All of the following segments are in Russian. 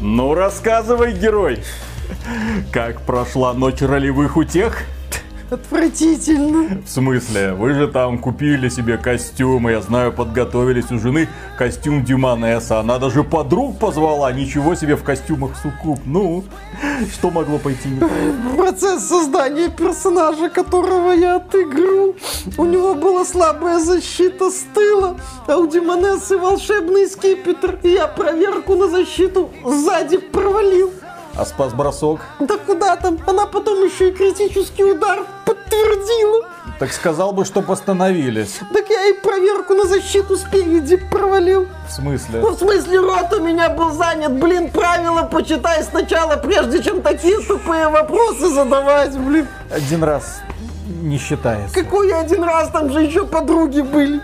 Ну, рассказывай, герой. Как прошла ночь ролевых утех? Отвратительно. В смысле? Вы же там купили себе костюмы, я знаю, подготовились у жены костюм Дюманеса. Она даже подруг позвала, ничего себе в костюмах суккуб. Ну, что могло пойти не так? Процесс создания персонажа, которого я отыграл. У него была слабая защита с тыла, а у Дюманесы волшебный скипетр. И я проверку на защиту сзади провалил. А спас бросок? Да куда там? Она потом еще и критический удар подтвердила. Так сказал бы, что постановились. Так я и проверку на защиту спереди провалил. В смысле? Ну, в смысле, рот у меня был занят. Блин, правила почитай сначала, прежде чем такие тупые вопросы задавать, блин. Один раз не считается. Какой один раз, там же еще подруги были.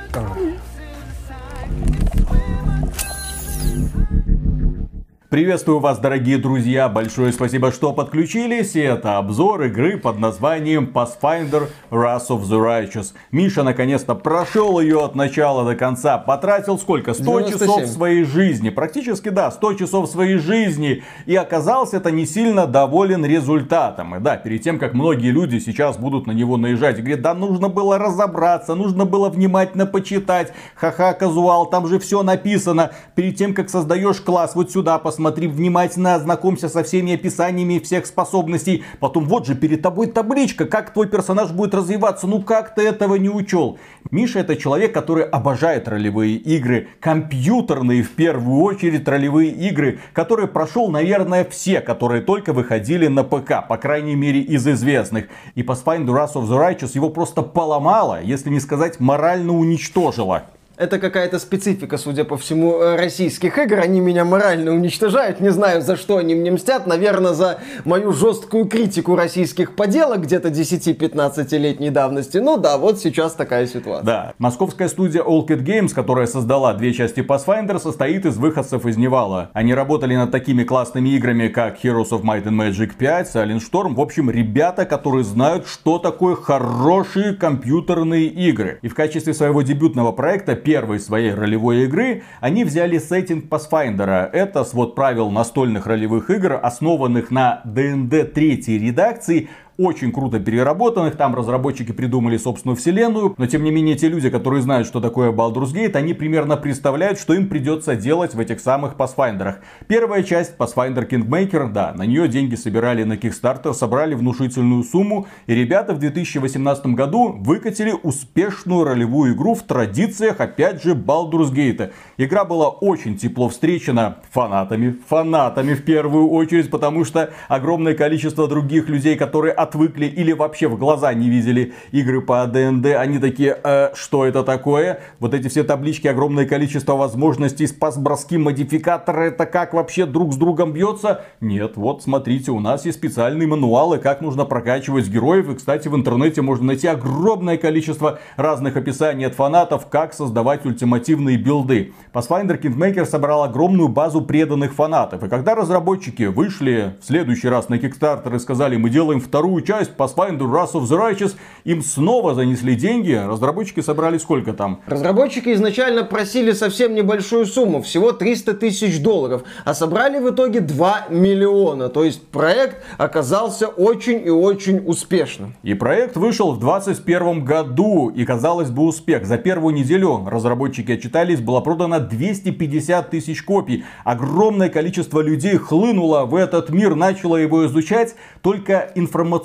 Приветствую вас, дорогие друзья! Большое спасибо, что подключились. И это обзор игры под названием Pathfinder Wrath of the Righteous. Миша наконец-то прошел ее от начала до конца. Потратил сколько? 100 97. часов своей жизни. Практически, да, 100 часов своей жизни. И оказался это не сильно доволен результатом. И да, перед тем, как многие люди сейчас будут на него наезжать и говорят, да нужно было разобраться, нужно было внимательно почитать. Ха-ха, казуал, там же все написано. Перед тем, как создаешь класс, вот сюда посмотри внимательно, ознакомься со всеми описаниями всех способностей. Потом вот же перед тобой табличка, как твой персонаж будет развиваться. Ну как ты этого не учел? Миша это человек, который обожает ролевые игры, компьютерные в первую очередь ролевые игры, которые прошел, наверное, все, которые только выходили на ПК, по крайней мере из известных. И Pathfinder Wrath of the Righteous его просто поломало, если не сказать морально уничтожило. Это какая-то специфика, судя по всему, э, российских игр. Они меня морально уничтожают. Не знаю, за что они мне мстят. Наверное, за мою жесткую критику российских поделок где-то 10-15-летней давности. Ну да, вот сейчас такая ситуация. Да. Московская студия All Cat Games, которая создала две части Pathfinder, состоит из выходцев из Невала. Они работали над такими классными играми, как Heroes of Might and Magic 5, Silent Storm. В общем, ребята, которые знают, что такое хорошие компьютерные игры. И в качестве своего дебютного проекта, первой своей ролевой игры, они взяли сеттинг Pathfinder. Это свод правил настольных ролевых игр, основанных на D&D третьей редакции, очень круто переработанных, там разработчики придумали собственную вселенную, но тем не менее те люди, которые знают, что такое Baldur's Gate, они примерно представляют, что им придется делать в этих самых Pathfinder'ах. Первая часть, Pathfinder Kingmaker, да, на нее деньги собирали на Kickstarter, собрали внушительную сумму, и ребята в 2018 году выкатили успешную ролевую игру в традициях, опять же, Baldur's Gate. Игра была очень тепло встречена фанатами, фанатами в первую очередь, потому что огромное количество других людей, которые отвыкли или вообще в глаза не видели игры по ДНД, они такие, «Э, что это такое? Вот эти все таблички, огромное количество возможностей, спас-броски, модификаторы, это как вообще друг с другом бьется? Нет, вот смотрите, у нас есть специальные мануалы, как нужно прокачивать героев. И, кстати, в интернете можно найти огромное количество разных описаний от фанатов, как создавать ультимативные билды. Pathfinder Kingmaker собрал огромную базу преданных фанатов. И когда разработчики вышли в следующий раз на Kickstarter и сказали, мы делаем вторую часть Pathfinder Wrath of the Righteous, им снова занесли деньги. Разработчики собрали сколько там? Разработчики изначально просили совсем небольшую сумму, всего 300 тысяч долларов, а собрали в итоге 2 миллиона. То есть проект оказался очень и очень успешным. И проект вышел в 2021 году. И казалось бы успех. За первую неделю разработчики отчитались, было продано 250 тысяч копий. Огромное количество людей хлынуло в этот мир, начало его изучать. Только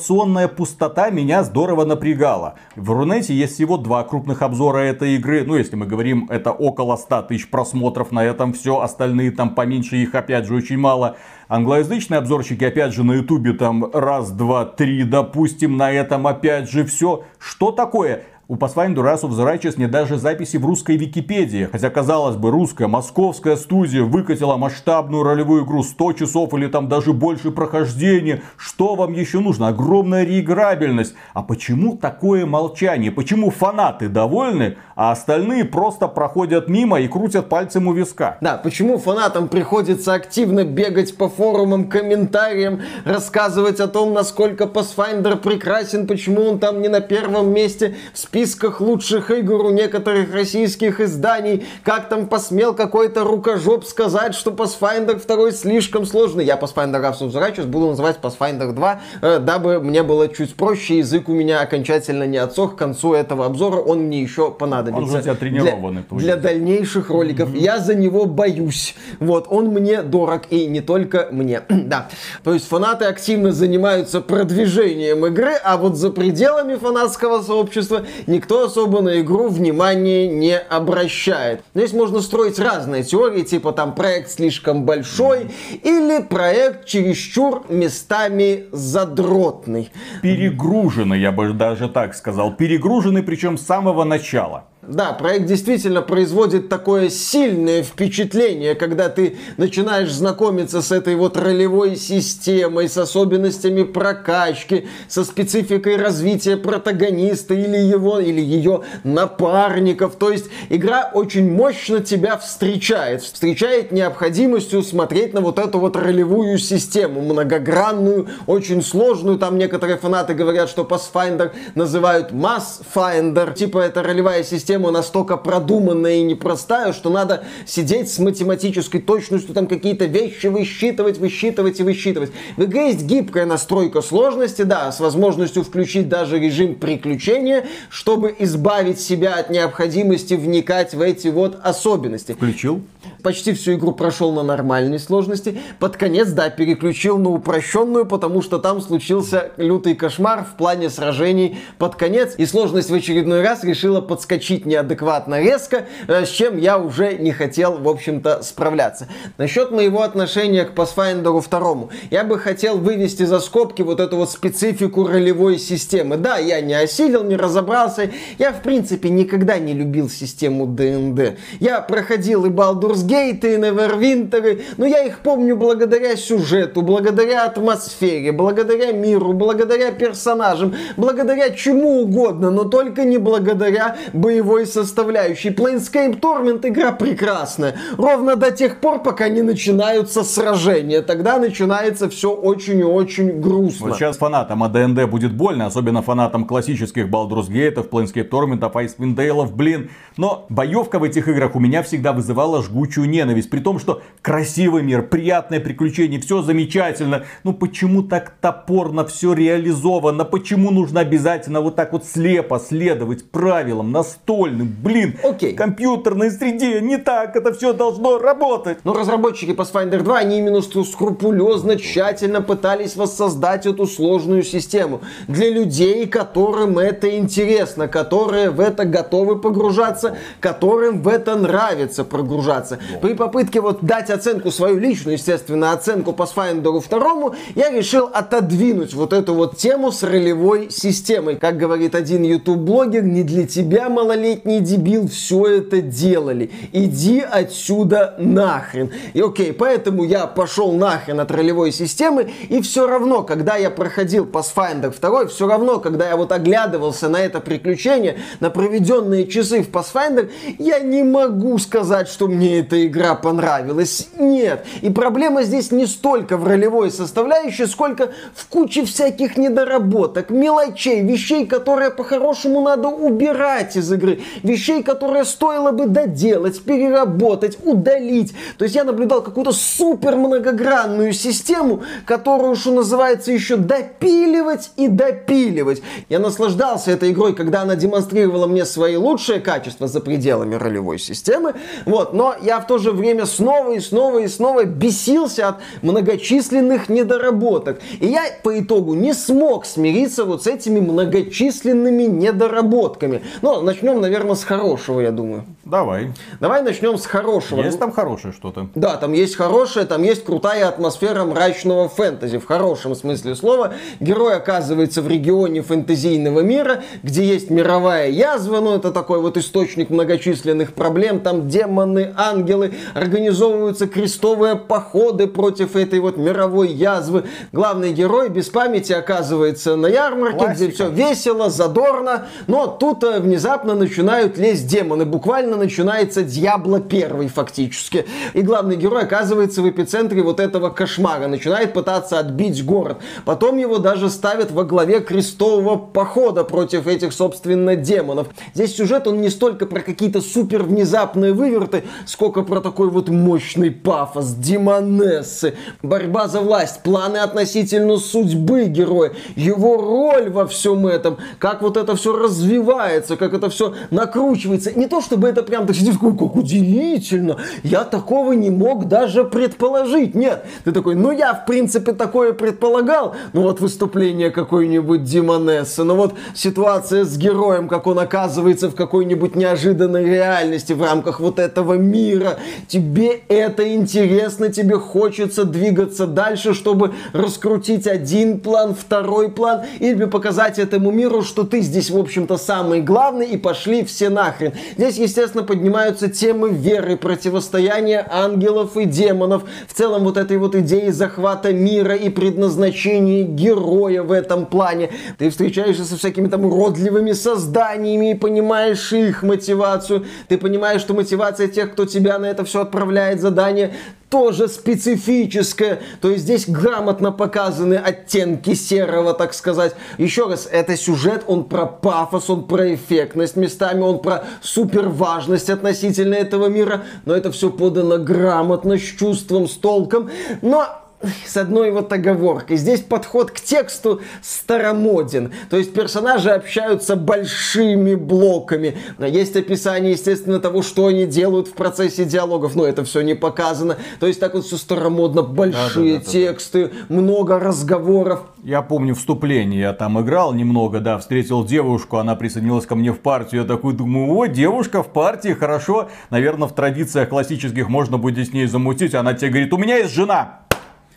информационная пустота меня здорово напрягала. В Рунете есть всего два крупных обзора этой игры. Ну, если мы говорим, это около 100 тысяч просмотров на этом все. Остальные там поменьше, их опять же очень мало. Англоязычные обзорщики, опять же, на ютубе там раз, два, три, допустим, на этом опять же все. Что такое? У Pathfinder Wrath of the Righteous нет даже записи в русской Википедии. Хотя, казалось бы, русская, московская студия выкатила масштабную ролевую игру 100 часов или там даже больше прохождения. Что вам еще нужно? Огромная реиграбельность. А почему такое молчание? Почему фанаты довольны, а остальные просто проходят мимо и крутят пальцем у виска? Да, почему фанатам приходится активно бегать по форумам, комментариям, рассказывать о том, насколько Pathfinder прекрасен, почему он там не на первом месте в списке списках лучших игр у некоторых российских изданий. Как там посмел какой-то рукожоп сказать, что Pathfinder 2 слишком сложный. Я Pathfinder сейчас буду называть Pathfinder 2, э, дабы мне было чуть проще. Язык у меня окончательно не отсох. К концу этого обзора он мне еще понадобится. Он уже у тебя тренированный. Для, для дальнейших роликов. Mm-hmm. Я за него боюсь. Вот, он мне дорог и не только мне. да. То есть фанаты активно занимаются продвижением игры, а вот за пределами фанатского сообщества никто особо на игру внимания не обращает. Здесь можно строить разные теории, типа там проект слишком большой или проект чересчур местами задротный. Перегруженный, я бы даже так сказал. Перегруженный, причем с самого начала. Да, проект действительно производит такое сильное впечатление, когда ты начинаешь знакомиться с этой вот ролевой системой, с особенностями прокачки, со спецификой развития протагониста или его, или ее напарников. То есть игра очень мощно тебя встречает. Встречает необходимостью смотреть на вот эту вот ролевую систему, многогранную, очень сложную. Там некоторые фанаты говорят, что Pathfinder называют Mass Finder. Типа это ролевая система система настолько продуманная и непростая, что надо сидеть с математической точностью, там какие-то вещи высчитывать, высчитывать и высчитывать. В игре есть гибкая настройка сложности, да, с возможностью включить даже режим приключения, чтобы избавить себя от необходимости вникать в эти вот особенности. Включил? Почти всю игру прошел на нормальной сложности. Под конец, да, переключил на упрощенную, потому что там случился лютый кошмар в плане сражений под конец. И сложность в очередной раз решила подскочить неадекватно резко, э, с чем я уже не хотел, в общем-то, справляться. Насчет моего отношения к Pathfinder 2. Я бы хотел вывести за скобки вот эту вот специфику ролевой системы. Да, я не осилил, не разобрался. Я, в принципе, никогда не любил систему ДНД. Я проходил и Baldur's Gate, и Neverwinter, но я их помню благодаря сюжету, благодаря атмосфере, благодаря миру, благодаря персонажам, благодаря чему угодно, но только не благодаря боевой составляющей. Planescape Torment игра прекрасная. Ровно до тех пор, пока не начинаются сражения. Тогда начинается все очень и очень грустно. Вот сейчас фанатам АДНД будет больно, особенно фанатам классических Baldur's Gate, Planescape Torment, Icewind Dale, блин. Но боевка в этих играх у меня всегда вызывала жгучую ненависть. При том, что красивый мир, приятное приключение, все замечательно. Ну почему так топорно все реализовано? Почему нужно обязательно вот так вот слепо следовать правилам? Настольным, блин, Окей. компьютерной среде. Не так это все должно работать. Но разработчики Pathfinder 2, они именно скрупулезно, тщательно пытались воссоздать эту сложную систему. Для людей, которым это интересно, которые в это готовы погружаться, которым в это нравится прогружаться. При попытке вот дать оценку свою личную, естественно, оценку Pathfinder 2, я решил отодвинуть вот эту вот тему с ролевой системой. Как говорит один YouTube-блогер, не для тебя, малолетний, дебил все это делали. Иди отсюда нахрен. И окей, поэтому я пошел нахрен от ролевой системы, и все равно, когда я проходил Pathfinder 2, все равно, когда я вот оглядывался на это приключение, на проведенные часы в Pathfinder, я не могу сказать, что мне игра понравилась. Нет. И проблема здесь не столько в ролевой составляющей, сколько в куче всяких недоработок, мелочей, вещей, которые по-хорошему надо убирать из игры игры, вещей, которые стоило бы доделать, переработать, удалить. То есть я наблюдал какую-то супер многогранную систему, которую, что называется, еще допиливать и допиливать. Я наслаждался этой игрой, когда она демонстрировала мне свои лучшие качества за пределами ролевой системы. Вот, но я в то же время снова и снова и снова бесился от многочисленных недоработок. И я по итогу не смог смириться вот с этими многочисленными недоработками. Но начнем наверное, с хорошего, я думаю. Давай. Давай начнем с хорошего. Есть там хорошее что-то? Да, там есть хорошее, там есть крутая атмосфера мрачного фэнтези, в хорошем смысле слова. Герой оказывается в регионе фэнтезийного мира, где есть мировая язва, ну это такой вот источник многочисленных проблем, там демоны, ангелы, организовываются крестовые походы против этой вот мировой язвы. Главный герой без памяти оказывается на ярмарке, Классика. где все весело, задорно, но тут э, внезапно начинают лезть демоны, буквально начинается Дьябло первый фактически. И главный герой оказывается в эпицентре вот этого кошмара, начинает пытаться отбить город. Потом его даже ставят во главе крестового похода против этих, собственно, демонов. Здесь сюжет, он не столько про какие-то супер внезапные выверты, сколько про такой вот мощный пафос, демонессы, борьба за власть, планы относительно судьбы героя, его роль во всем этом, как вот это все развивается, как это все накручивается. Не то, чтобы это прям, ты сидишь, как удивительно, я такого не мог даже предположить. Нет, ты такой, ну я в принципе такое предполагал, ну вот выступление какой-нибудь Димонессы, ну вот ситуация с героем, как он оказывается в какой-нибудь неожиданной реальности в рамках вот этого мира. Тебе это интересно, тебе хочется двигаться дальше, чтобы раскрутить один план, второй план, или показать этому миру, что ты здесь, в общем-то, самый главный, и пошли все нахрен. Здесь, естественно, поднимаются темы веры, противостояния ангелов и демонов, в целом вот этой вот идеи захвата мира и предназначения героя в этом плане. Ты встречаешься со всякими там уродливыми созданиями и понимаешь их мотивацию. Ты понимаешь, что мотивация тех, кто тебя на это все отправляет задание, тоже специфическое. То есть здесь грамотно показаны оттенки серого, так сказать. Еще раз, это сюжет, он про пафос, он про эффектность местами, он про супер важность относительно этого мира. Но это все подано грамотно, с чувством, с толком. Но с одной вот оговоркой. Здесь подход к тексту старомоден. То есть персонажи общаются большими блоками. Есть описание, естественно, того, что они делают в процессе диалогов, но это все не показано. То есть так вот все старомодно, большие да, да, да, тексты, да, да. много разговоров. Я помню вступление, я там играл немного, да, встретил девушку, она присоединилась ко мне в партию, я такой думаю, о, девушка в партии, хорошо, наверное, в традициях классических можно будет с ней замутить, она тебе говорит, у меня есть жена,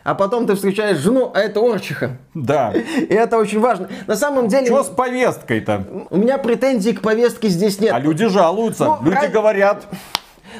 а потом ты встречаешь жену, а это Орчиха. Да. И это очень важно. На самом деле... Что с повесткой-то? У меня претензий к повестке здесь нет. А люди жалуются, ну, люди ра... говорят...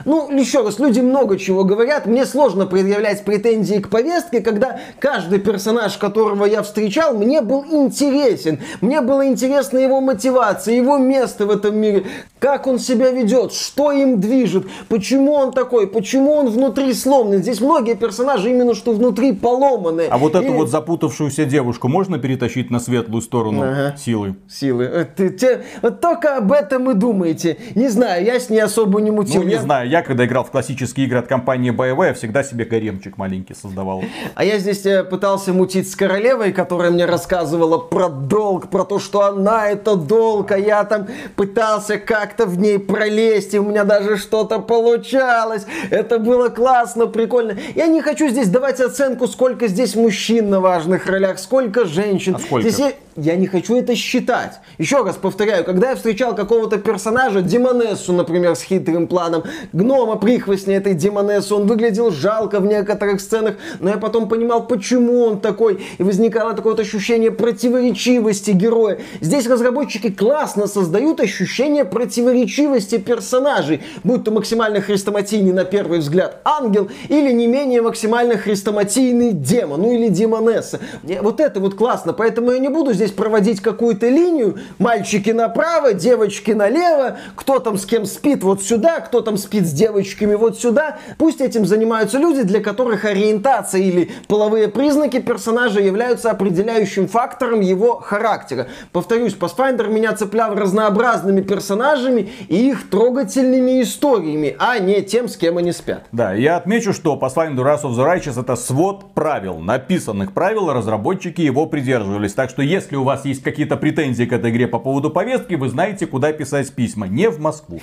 Ну, еще раз, люди много чего говорят. Мне сложно предъявлять претензии к повестке, когда каждый персонаж, которого я встречал, мне был интересен. Мне было интересно его мотивация, его место в этом мире, как он себя ведет, что им движет, почему он такой, почему он внутри сломанный. Здесь многие персонажи именно что внутри поломаны. А вот Или... эту вот запутавшуюся девушку можно перетащить на светлую сторону ага. силы? Силы. Э, ты, вот только об этом и думаете. Не знаю, я с ней особо не мутил. Ну, не я... знаю, я когда играл в классические игры от компании BioWare, всегда себе гаремчик маленький создавал. А я здесь э, пытался мутить с королевой, которая мне рассказывала про долг, про то, что она это долг, а я там пытался как-то в ней пролезть, и у меня даже что-то получалось. Это было классно, прикольно. Я не хочу здесь давать оценку, сколько здесь мужчин на важных ролях, сколько женщин. А сколько? Здесь я, не хочу это считать. Еще раз повторяю, когда я встречал какого-то персонажа, Демонессу, например, с хитрым планом, гнома прихвостня этой демонессы. Он выглядел жалко в некоторых сценах, но я потом понимал, почему он такой. И возникало такое вот ощущение противоречивости героя. Здесь разработчики классно создают ощущение противоречивости персонажей. Будь то максимально хрестоматийный на первый взгляд ангел или не менее максимально хрестоматийный демон, ну или демонесса. Вот это вот классно, поэтому я не буду здесь проводить какую-то линию. Мальчики направо, девочки налево, кто там с кем спит вот сюда, кто там спит с девочками вот сюда. Пусть этим занимаются люди, для которых ориентация или половые признаки персонажа являются определяющим фактором его характера. Повторюсь, Pathfinder меня цеплял разнообразными персонажами и их трогательными историями, а не тем, с кем они спят. Да, я отмечу, что Pathfinder Wrath of the Righteous это свод правил, написанных правил, разработчики его придерживались. Так что если у вас есть какие-то претензии к этой игре по поводу повестки, вы знаете, куда писать письма. Не в Москву.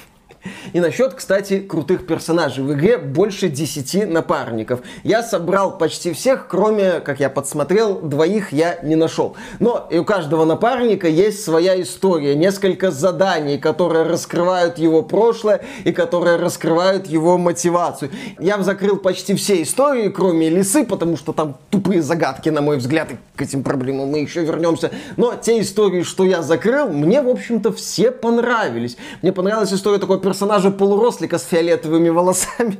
И насчет, кстати, крутых персонажей. В игре больше 10 напарников. Я собрал почти всех, кроме, как я подсмотрел, двоих я не нашел. Но и у каждого напарника есть своя история. Несколько заданий, которые раскрывают его прошлое и которые раскрывают его мотивацию. Я закрыл почти все истории, кроме Лисы, потому что там тупые загадки, на мой взгляд, и к этим проблемам мы еще вернемся. Но те истории, что я закрыл, мне, в общем-то, все понравились. Мне понравилась история такой персонажа полурослика с фиолетовыми волосами.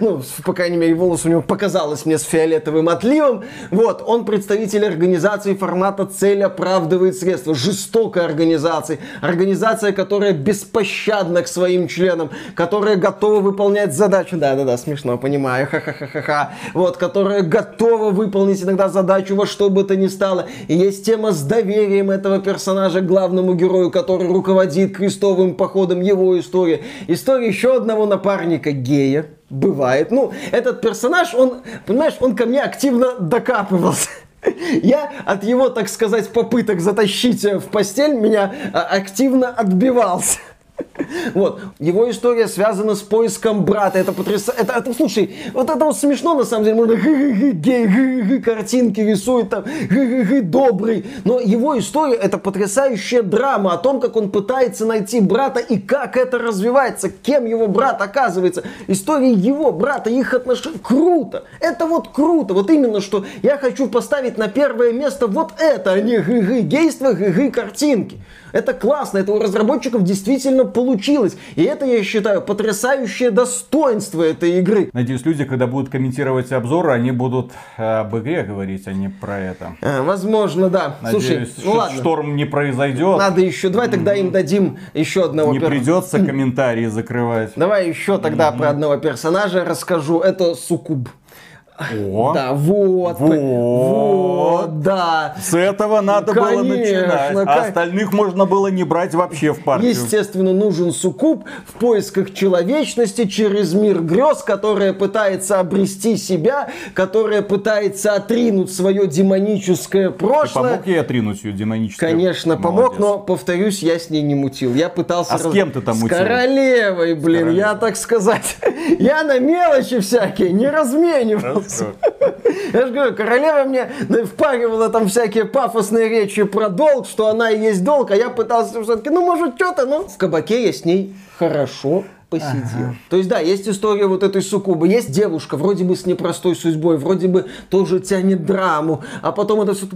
Ну, по крайней мере, волос у него показалось мне с фиолетовым отливом. Вот, он представитель организации формата «Цель оправдывает средства». Жестокой организации. Организация, которая беспощадна к своим членам, которая готова выполнять задачу. Да-да-да, смешно, понимаю, ха-ха-ха-ха. Вот, которая готова выполнить иногда задачу во что бы то ни стало. И есть тема с доверием этого персонажа главному герою, который руководит крестовым походом его истории. История еще одного напарника гея, бывает. Ну, этот персонаж, он, понимаешь, он ко мне активно докапывался. Я от его, так сказать, попыток затащить в постель меня а, активно отбивался. Вот. Его история связана с поиском брата. Это потрясающе. Это, это, слушай, вот это вот смешно на самом деле. Можно гей, картинки рисует там, добрый. Но его история это потрясающая драма о том, как он пытается найти брата и как это развивается, кем его брат оказывается. История его брата, их отношений. Круто. Это вот круто. Вот именно, что я хочу поставить на первое место вот это, а не гейство, картинки. Это классно, это у разработчиков действительно получилось. И это, я считаю, потрясающее достоинство этой игры. Надеюсь, люди, когда будут комментировать обзоры, они будут об игре говорить, а не про это. А, возможно, да. Надеюсь, Слушай, ну ладно. шторм не произойдет. Надо еще, давай тогда им дадим еще одного Не пер... придется комментарии закрывать. Давай еще тогда про одного персонажа расскажу. Это Сукуб. О, да, вот, вот, вот, да. С этого надо Конечно, было начинать. А остальных можно было не брать вообще в партию. Естественно, нужен суккуб в поисках человечности через мир грез, которая пытается обрести себя, которая пытается отринуть свое демоническое прошлое. Ты помог ей отринуть ее демоническое? Конечно, Молодец. помог, но, повторюсь, я с ней не мутил. Я пытался... А раз... с кем ты там мутил? С королевой, блин, королевой. я так сказать. Я на мелочи всякие не разменивался. Я же говорю, королева мне впаривала там всякие пафосные речи про долг, что она и есть долг, а я пытался все-таки, ну, может, что-то, но в кабаке я с ней хорошо посидел. Ага. То есть, да, есть история вот этой суккубы. Есть девушка, вроде бы с непростой судьбой, вроде бы тоже тянет драму, а потом это все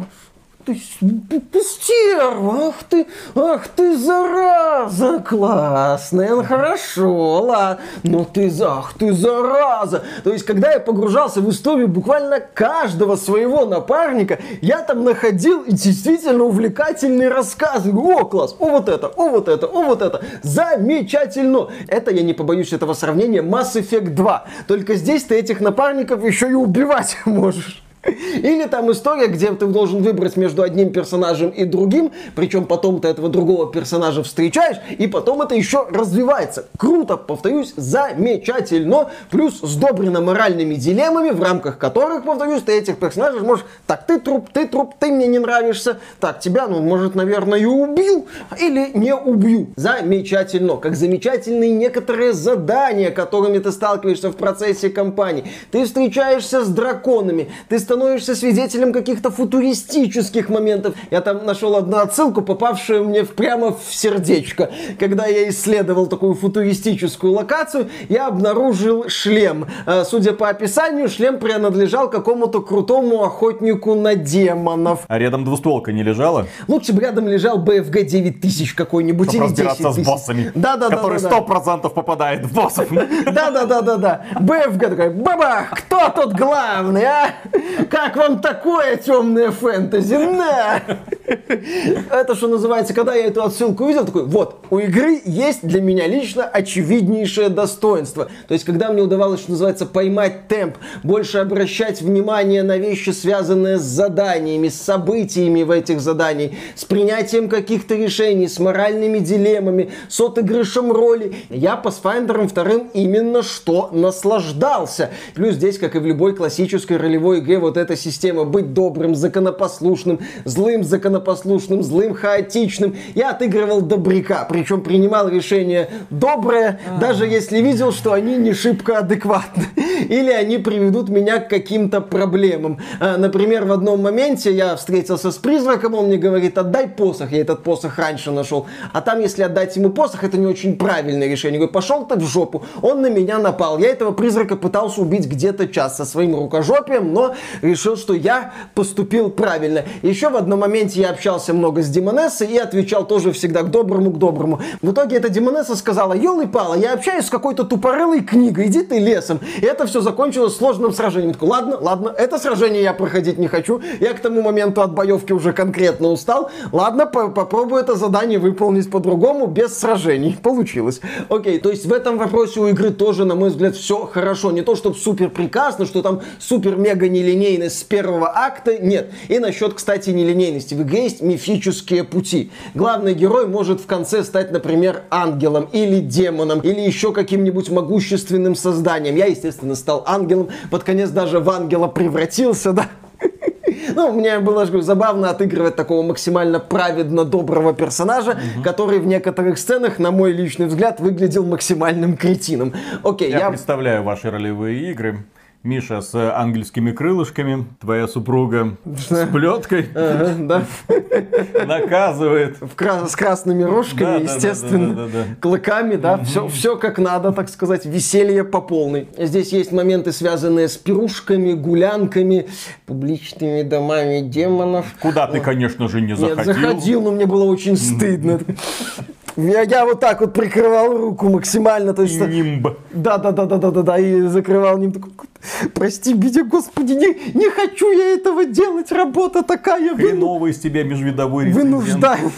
ты, стерва, ах ты, ах ты зараза классная, ну хорошо, ладно, но ты, ах ты зараза. То есть, когда я погружался в историю буквально каждого своего напарника, я там находил действительно увлекательные рассказы. О, класс, о вот это, о вот это, о вот это. Замечательно. Это, я не побоюсь этого сравнения, Mass Effect 2. Только здесь ты этих напарников еще и убивать можешь. Или там история, где ты должен выбрать между одним персонажем и другим, причем потом ты этого другого персонажа встречаешь, и потом это еще развивается. Круто, повторюсь, замечательно, плюс сдобрено моральными дилеммами, в рамках которых, повторюсь, ты этих персонажей можешь, так, ты труп, ты труп, ты мне не нравишься, так, тебя, ну, может, наверное, и убил, или не убью. Замечательно, как замечательные некоторые задания, которыми ты сталкиваешься в процессе кампании. Ты встречаешься с драконами, ты становишься становишься свидетелем каких-то футуристических моментов. Я там нашел одну отсылку, попавшую мне прямо в сердечко. Когда я исследовал такую футуристическую локацию, я обнаружил шлем. Э, судя по описанию, шлем принадлежал какому-то крутому охотнику на демонов. А рядом двустволка не лежала? Лучше бы рядом лежал BFG 9000 какой-нибудь Чтобы или 10 с боссами. Да, да, который да. Да. попадает в боссов. Да, да, да, да, да. BFG такой, баба, кто тут главный, а? Как вам такое темное фэнтези? На! Это что называется, когда я эту отсылку увидел, такой, вот, у игры есть для меня лично очевиднейшее достоинство. То есть, когда мне удавалось, что называется, поймать темп, больше обращать внимание на вещи, связанные с заданиями, с событиями в этих заданиях, с принятием каких-то решений, с моральными дилеммами, с отыгрышем роли, я по Pathfinder вторым именно что наслаждался. Плюс здесь, как и в любой классической ролевой игре, вот эта система быть добрым, законопослушным, злым законопослушным, злым хаотичным. Я отыгрывал добряка, причем принимал решение доброе, а. даже если видел, что они не шибко адекватны. Или они приведут меня к каким-то проблемам. А, например, в одном моменте я встретился с призраком, он мне говорит, отдай посох. Я этот посох раньше нашел. А там, если отдать ему посох, это не очень правильное решение. Я говорю, пошел ты в жопу. Он на меня напал. Я этого призрака пытался убить где-то час со своим рукожопием, но решил, что я поступил правильно. Еще в одном моменте я общался много с Демонессой и отвечал тоже всегда к доброму, к доброму. В итоге эта Демонесса сказала, елы пала, я общаюсь с какой-то тупорылой книгой, иди ты лесом. И это все закончилось сложным сражением. Я такой, ладно, ладно, это сражение я проходить не хочу. Я к тому моменту от боевки уже конкретно устал. Ладно, по попробую это задание выполнить по-другому, без сражений. Получилось. Окей, то есть в этом вопросе у игры тоже, на мой взгляд, все хорошо. Не то, чтобы супер прекрасно, что там супер-мега нелинейность с первого акта. Нет. И насчет, кстати, нелинейности. В игре есть мифические пути. Главный герой может в конце стать, например, ангелом или демоном, или еще каким-нибудь могущественным созданием. Я, естественно, стал ангелом. Под конец даже в ангела превратился, да. Ну, мне было говорю, забавно отыгрывать такого максимально праведно доброго персонажа, угу. который в некоторых сценах, на мой личный взгляд, выглядел максимальным кретином. Окей, я, я... представляю ваши ролевые игры. Миша с ангельскими крылышками, твоя супруга с плеткой наказывает. С красными рожками, естественно, клыками, да, все, как надо, так сказать, веселье по полной. Здесь есть моменты, связанные с пирушками, гулянками, публичными домами демонов. Куда ты, конечно же, не заходил. Нет, заходил, но мне было очень стыдно. Я, я вот так вот прикрывал руку максимально. То есть, Нимб. Да, да, да, да, да, да, да, и закрывал нимб. Прости меня, господи, не, не хочу я этого делать, работа такая. Хреновый из тебя межвидовой Вынуждаю.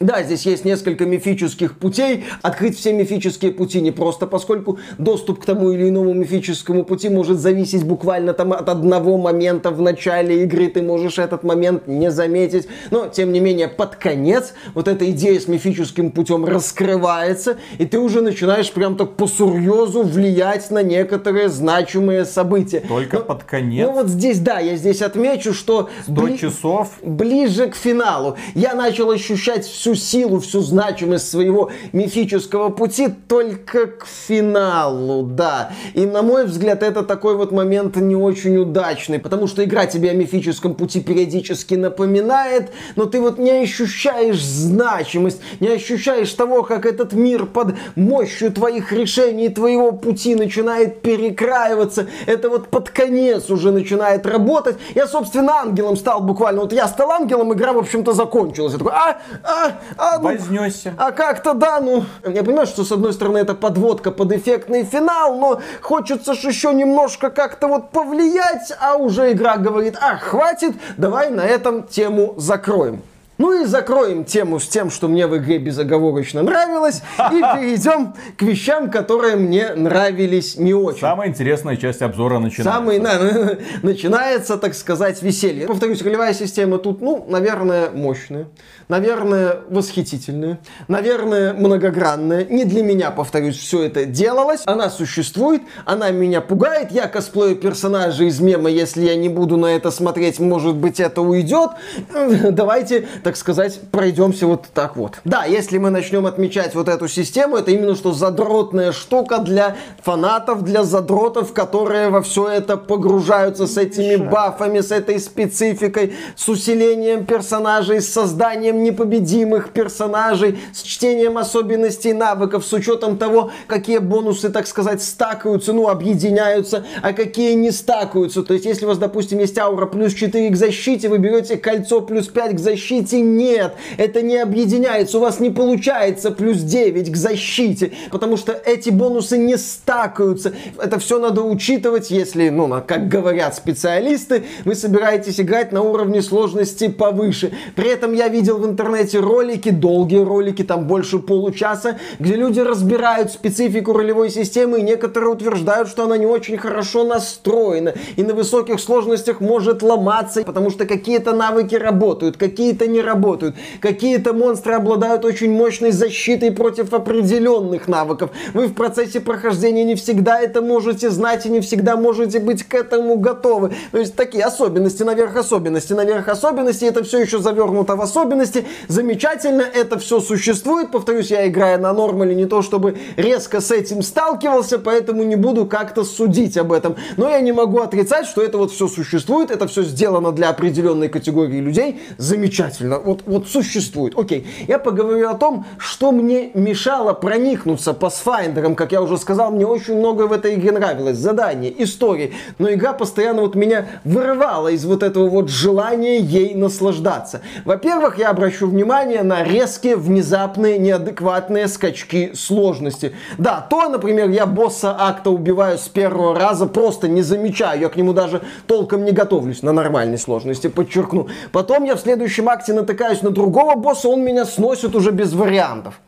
Да, здесь есть несколько мифических путей. Открыть все мифические пути не просто, поскольку доступ к тому или иному мифическому пути может зависеть буквально там от одного момента в начале игры. Ты можешь этот момент не заметить. Но, тем не менее, под конец вот эта идея с мифическим путем раскрывается, и ты уже начинаешь прям так по сурьезу влиять на некоторые значимые события. Только но, под конец? Ну вот здесь, да, я здесь отмечу, что... 100 бли- часов? Ближе к финалу. Я начал ощущать всю всю силу, всю значимость своего мифического пути только к финалу, да. И на мой взгляд, это такой вот момент не очень удачный, потому что игра тебе о мифическом пути периодически напоминает, но ты вот не ощущаешь значимость, не ощущаешь того, как этот мир под мощью твоих решений, твоего пути начинает перекраиваться. Это вот под конец уже начинает работать. Я, собственно, ангелом стал буквально. Вот я стал ангелом, игра, в общем-то, закончилась. Я такой, а, а, а, ну, Вознесся. А как-то да, ну, я понимаю, что с одной стороны это подводка под эффектный финал, но хочется же еще немножко как-то вот повлиять, а уже игра говорит, а, хватит, давай на этом тему закроем. Ну и закроем тему с тем, что мне в игре безоговорочно нравилось, и перейдем к вещам, которые мне нравились не очень. Самая интересная часть обзора начинается. Самый, на, начинается, так сказать, веселье. Повторюсь, ролевая система тут, ну, наверное, мощная, наверное, восхитительная, наверное, многогранная. Не для меня, повторюсь, все это делалось. Она существует, она меня пугает. Я косплею персонажа из мема, если я не буду на это смотреть, может быть, это уйдет. Давайте так сказать, пройдемся вот так вот. Да, если мы начнем отмечать вот эту систему, это именно что задротная штука для фанатов, для задротов, которые во все это погружаются с этими бафами, с этой спецификой, с усилением персонажей, с созданием непобедимых персонажей, с чтением особенностей навыков, с учетом того, какие бонусы, так сказать, стакаются, ну, объединяются, а какие не стакаются. То есть, если у вас, допустим, есть аура плюс 4 к защите, вы берете кольцо плюс 5 к защите, защите нет. Это не объединяется. У вас не получается плюс 9 к защите. Потому что эти бонусы не стакаются. Это все надо учитывать, если, ну, как говорят специалисты, вы собираетесь играть на уровне сложности повыше. При этом я видел в интернете ролики, долгие ролики, там больше получаса, где люди разбирают специфику ролевой системы, и некоторые утверждают, что она не очень хорошо настроена, и на высоких сложностях может ломаться, потому что какие-то навыки работают, какие-то не работают. Какие-то монстры обладают очень мощной защитой против определенных навыков. Вы в процессе прохождения не всегда это можете знать и не всегда можете быть к этому готовы. То есть такие особенности наверх особенности, наверх особенности, это все еще завернуто в особенности. Замечательно, это все существует. Повторюсь, я играя на нормале не то чтобы резко с этим сталкивался, поэтому не буду как-то судить об этом. Но я не могу отрицать, что это вот все существует, это все сделано для определенной категории людей. Замечательно реально вот, вот существует. Окей, я поговорю о том, что мне мешало проникнуться Pathfinder, как я уже сказал, мне очень много в этой игре нравилось. Задания, истории, но игра постоянно вот меня вырывала из вот этого вот желания ей наслаждаться. Во-первых, я обращу внимание на резкие, внезапные, неадекватные скачки сложности. Да, то, например, я босса акта убиваю с первого раза, просто не замечаю, я к нему даже толком не готовлюсь на нормальной сложности, подчеркну. Потом я в следующем акте натыкаюсь на другого босса, он меня сносит уже без вариантов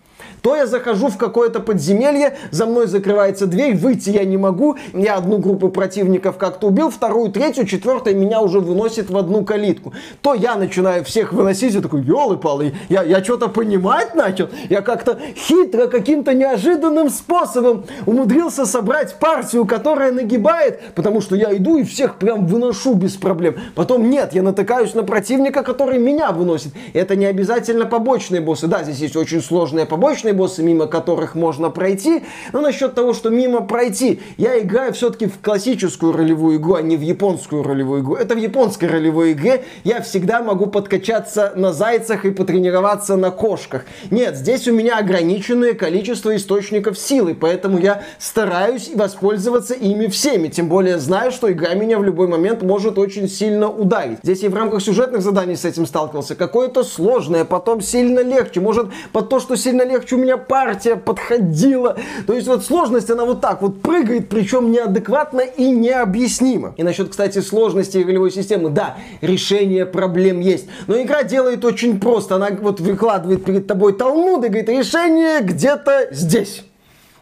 то я захожу в какое-то подземелье, за мной закрывается дверь, выйти я не могу, я одну группу противников как-то убил, вторую, третью, четвертую меня уже выносит в одну калитку. То я начинаю всех выносить, я такой, елы-палы, я, я что-то понимать начал, я как-то хитро, каким-то неожиданным способом умудрился собрать партию, которая нагибает, потому что я иду и всех прям выношу без проблем. Потом нет, я натыкаюсь на противника, который меня выносит. Это не обязательно побочные боссы. Да, здесь есть очень сложные побочные боссы, мимо которых можно пройти. Но насчет того, что мимо пройти, я играю все-таки в классическую ролевую игру, а не в японскую ролевую игру. Это в японской ролевой игре я всегда могу подкачаться на зайцах и потренироваться на кошках. Нет, здесь у меня ограниченное количество источников силы, поэтому я стараюсь воспользоваться ими всеми. Тем более знаю, что игра меня в любой момент может очень сильно ударить. Здесь я в рамках сюжетных заданий с этим сталкивался. Какое-то сложное, потом сильно легче. Может, под то, что сильно легче у меня партия подходила. То есть вот сложность, она вот так вот прыгает, причем неадекватно и необъяснимо. И насчет, кстати, сложности ролевой системы, да, решение проблем есть. Но игра делает очень просто. Она вот выкладывает перед тобой Талмуд и говорит, решение где-то здесь.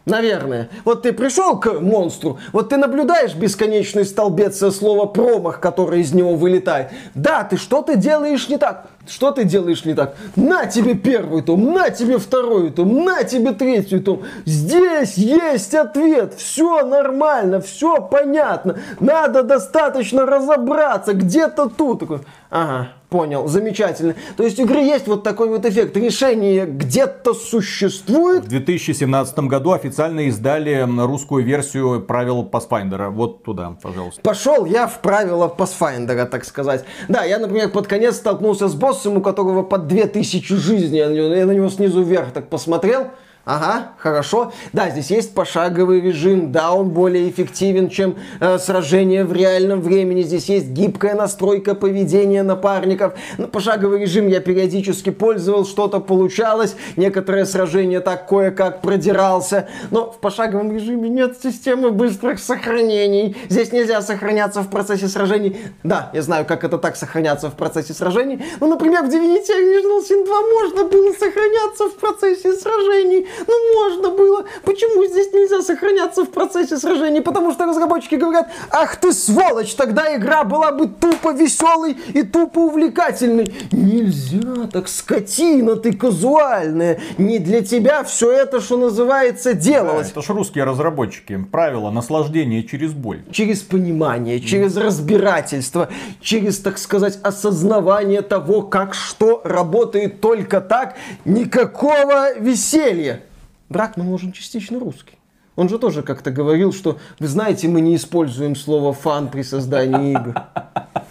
Наверное. Вот ты пришел к монстру, вот ты наблюдаешь бесконечный столбец слова промах, который из него вылетает. Да, ты что-то делаешь не так. Что ты делаешь не так? На тебе первый том, на тебе второй том, на тебе третий том. Здесь есть ответ. Все нормально, все понятно. Надо достаточно разобраться. Где-то тут. Ага, Понял, замечательно. То есть у игры есть вот такой вот эффект. Решение где-то существует. В 2017 году официально издали русскую версию правил Pathfinder. Вот туда, пожалуйста. Пошел я в правила Pathfinder, так сказать. Да, я, например, под конец столкнулся с боссом, у которого под 2000 жизней. Я на него снизу вверх так посмотрел. Ага, хорошо. Да, здесь есть пошаговый режим, да, он более эффективен, чем э, сражение в реальном времени. Здесь есть гибкая настройка поведения напарников. Но пошаговый режим я периодически пользовал, что-то получалось. Некоторые сражения так кое-как продирался. Но в пошаговом режиме нет системы быстрых сохранений. Здесь нельзя сохраняться в процессе сражений. Да, я знаю, как это так сохраняться в процессе сражений. Ну, например, в Divinity Original Sin 2 можно было сохраняться в процессе сражений. Ну, можно было. Почему здесь нельзя сохраняться в процессе сражений? Потому что разработчики говорят, ах ты сволочь, тогда игра была бы тупо веселой и тупо увлекательной. Нельзя, так скотина ты казуальная. Не для тебя все это, что называется, делалось. Да, это ж русские разработчики. Правила наслаждения через боль. Через понимание, через разбирательство, через, так сказать, осознавание того, как что работает только так, никакого веселья. Дракман нужен частично русский. Он же тоже как-то говорил, что, вы знаете, мы не используем слово фан при создании игр.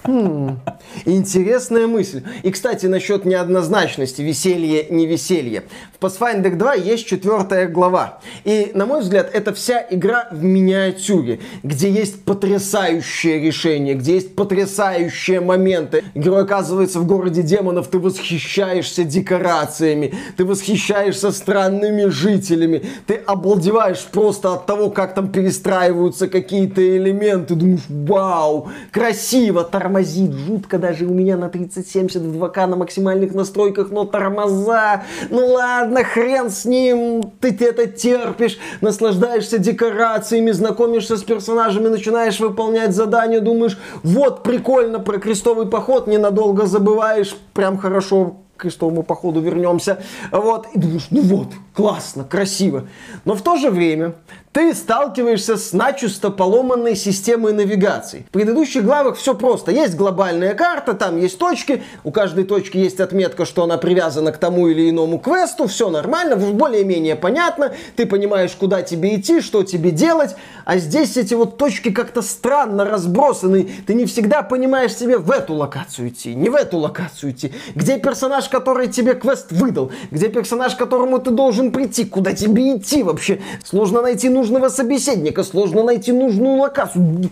Хм, интересная мысль. И, кстати, насчет неоднозначности, веселье, не веселье. В Pathfinder 2 есть четвертая глава. И, на мой взгляд, это вся игра в миниатюре, где есть потрясающее решение, где есть потрясающие моменты. Герой оказывается в городе демонов, ты восхищаешься декорациями, ты восхищаешься странными жителями, ты обалдеваешь просто от того, как там перестраиваются какие-то элементы, думаешь, вау, красиво, тормозит, жутко даже у меня на 3070 в 2К на максимальных настройках, но тормоза, ну ладно, хрен с ним, ты это терпишь, наслаждаешься декорациями, знакомишься с персонажами, начинаешь выполнять задания, думаешь, вот прикольно, про крестовый поход ненадолго забываешь, прям хорошо к крестовому походу вернемся. Вот, и думаешь, ну вот, классно, красиво. Но в то же время ты сталкиваешься с начисто поломанной системой навигации. В предыдущих главах все просто. Есть глобальная карта, там есть точки, у каждой точки есть отметка, что она привязана к тому или иному квесту, все нормально, более-менее понятно, ты понимаешь, куда тебе идти, что тебе делать, а здесь эти вот точки как-то странно разбросаны, ты не всегда понимаешь себе в эту локацию идти, не в эту локацию идти, где персонаж, который тебе квест выдал, где персонаж, к которому ты должен прийти, куда тебе идти вообще, сложно найти нужного собеседника, сложно найти нужную локацию,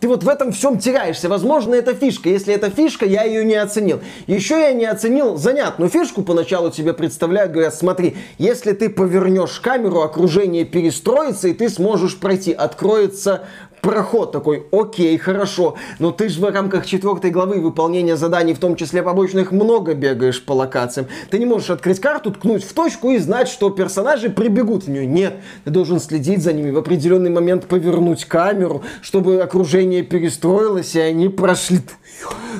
ты вот в этом всем теряешься, возможно, это фишка, если это фишка, я ее не оценил. Еще я не оценил занятную фишку, поначалу тебе представляют, говорят, смотри, если ты повернешь камеру, окружение перестроится, и ты сможешь пройти. Откроется проход такой, окей, хорошо, но ты же в рамках четвертой главы выполнения заданий, в том числе побочных, много бегаешь по локациям. Ты не можешь открыть карту, ткнуть в точку и знать, что персонажи прибегут в нее. Нет, ты должен следить за ними, в определенный момент повернуть камеру, чтобы окружение перестроилось, и они прошли.